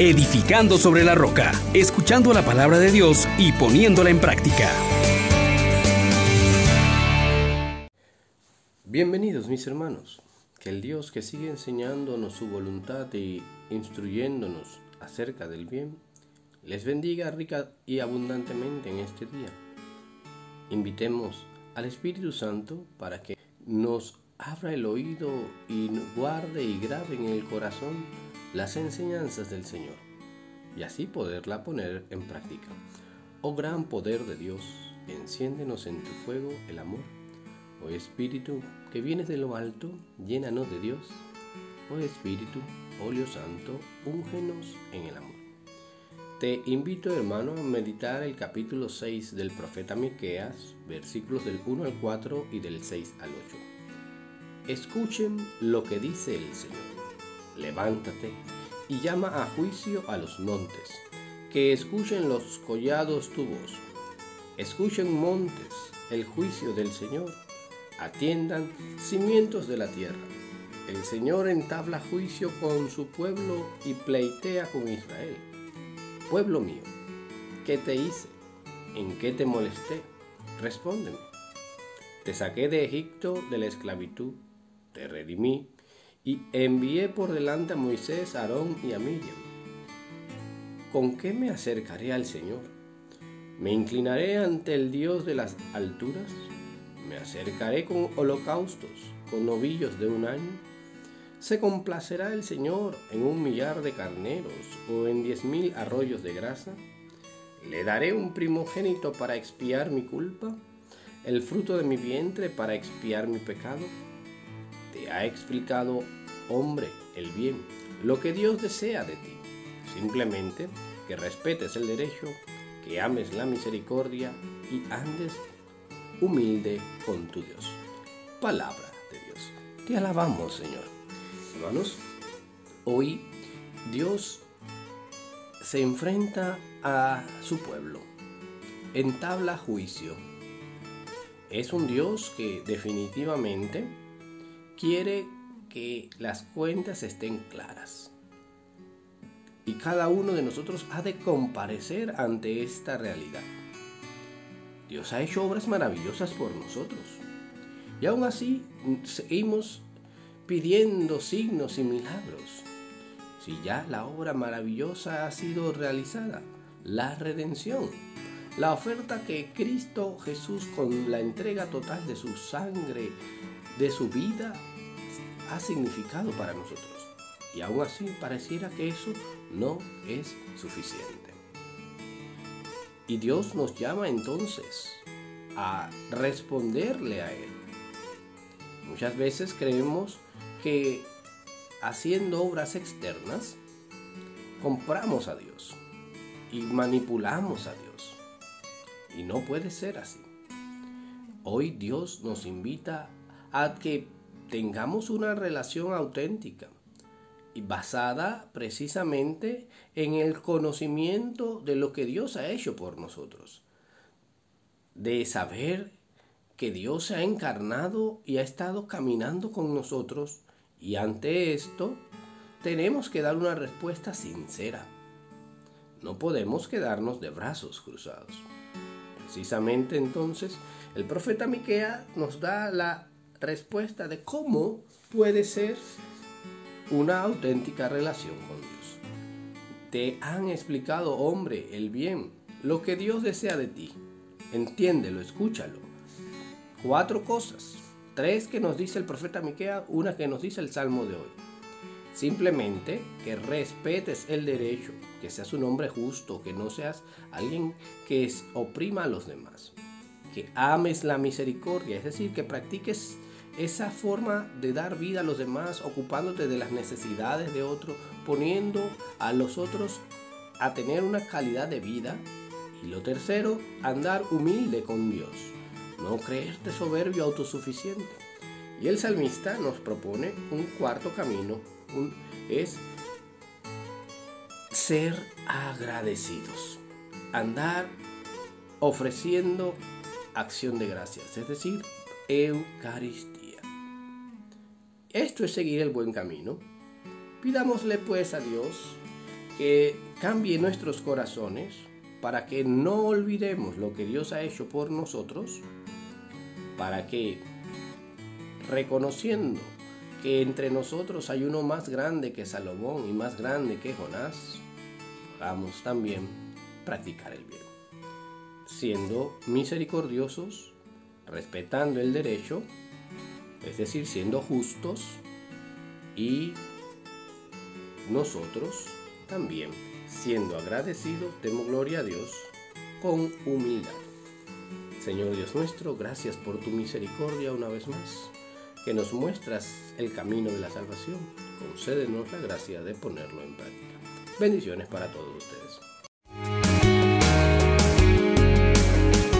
edificando sobre la roca, escuchando la palabra de Dios y poniéndola en práctica. Bienvenidos mis hermanos, que el Dios que sigue enseñándonos su voluntad y instruyéndonos acerca del bien, les bendiga rica y abundantemente en este día. Invitemos al Espíritu Santo para que nos abra el oído y guarde y grabe en el corazón las enseñanzas del Señor y así poderla poner en práctica. Oh gran poder de Dios, enciéndenos en tu fuego el amor. Oh Espíritu que vienes de lo alto, llénanos de Dios. Oh Espíritu, óleo santo, úngenos en el amor. Te invito, hermano, a meditar el capítulo 6 del profeta Miqueas, versículos del 1 al 4 y del 6 al 8. Escuchen lo que dice el Señor. Levántate y llama a juicio a los montes, que escuchen los collados tu voz. Escuchen montes el juicio del Señor, atiendan cimientos de la tierra. El Señor entabla juicio con su pueblo y pleitea con Israel. Pueblo mío, ¿qué te hice? ¿En qué te molesté? Respóndeme. Te saqué de Egipto de la esclavitud te redimí y envié por delante a Moisés, a Aarón y a Miriam. ¿Con qué me acercaré al Señor? ¿Me inclinaré ante el Dios de las alturas? ¿Me acercaré con holocaustos, con novillos de un año? ¿Se complacerá el Señor en un millar de carneros o en diez mil arroyos de grasa? ¿Le daré un primogénito para expiar mi culpa? ¿El fruto de mi vientre para expiar mi pecado? te ha explicado, hombre, el bien, lo que Dios desea de ti. Simplemente que respetes el derecho, que ames la misericordia y andes humilde con tu Dios. Palabra de Dios. Te alabamos, Señor. Hermanos, hoy Dios se enfrenta a su pueblo, entabla juicio. Es un Dios que definitivamente quiere que las cuentas estén claras. Y cada uno de nosotros ha de comparecer ante esta realidad. Dios ha hecho obras maravillosas por nosotros. Y aún así seguimos pidiendo signos y milagros. Si ya la obra maravillosa ha sido realizada, la redención, la oferta que Cristo Jesús con la entrega total de su sangre, de su vida, ha significado para nosotros. Y aún así pareciera que eso no es suficiente. Y Dios nos llama entonces a responderle a Él. Muchas veces creemos que haciendo obras externas compramos a Dios y manipulamos a Dios. Y no puede ser así. Hoy Dios nos invita a que tengamos una relación auténtica y basada precisamente en el conocimiento de lo que Dios ha hecho por nosotros, de saber que Dios se ha encarnado y ha estado caminando con nosotros y ante esto tenemos que dar una respuesta sincera. No podemos quedarnos de brazos cruzados. Precisamente entonces el profeta Miquea nos da la respuesta de cómo puede ser una auténtica relación con Dios. Te han explicado, hombre, el bien, lo que Dios desea de ti. Entiéndelo, escúchalo. Cuatro cosas. Tres que nos dice el profeta Miquea, una que nos dice el Salmo de hoy. Simplemente que respetes el derecho, que seas un hombre justo, que no seas alguien que oprima a los demás. Que ames la misericordia, es decir, que practiques esa forma de dar vida a los demás, ocupándote de las necesidades de otros, poniendo a los otros a tener una calidad de vida. Y lo tercero, andar humilde con Dios, no creerte soberbio autosuficiente. Y el salmista nos propone un cuarto camino, es ser agradecidos, andar ofreciendo acción de gracias, es decir, Eucaristía. Esto es seguir el buen camino. Pidámosle pues a Dios que cambie nuestros corazones para que no olvidemos lo que Dios ha hecho por nosotros, para que reconociendo que entre nosotros hay uno más grande que Salomón y más grande que Jonás, vamos también practicar el bien, siendo misericordiosos, respetando el derecho, es decir, siendo justos y nosotros también, siendo agradecidos, demos gloria a Dios con humildad. Señor Dios nuestro, gracias por tu misericordia una vez más, que nos muestras el camino de la salvación. Concédenos la gracia de ponerlo en práctica. Bendiciones para todos ustedes.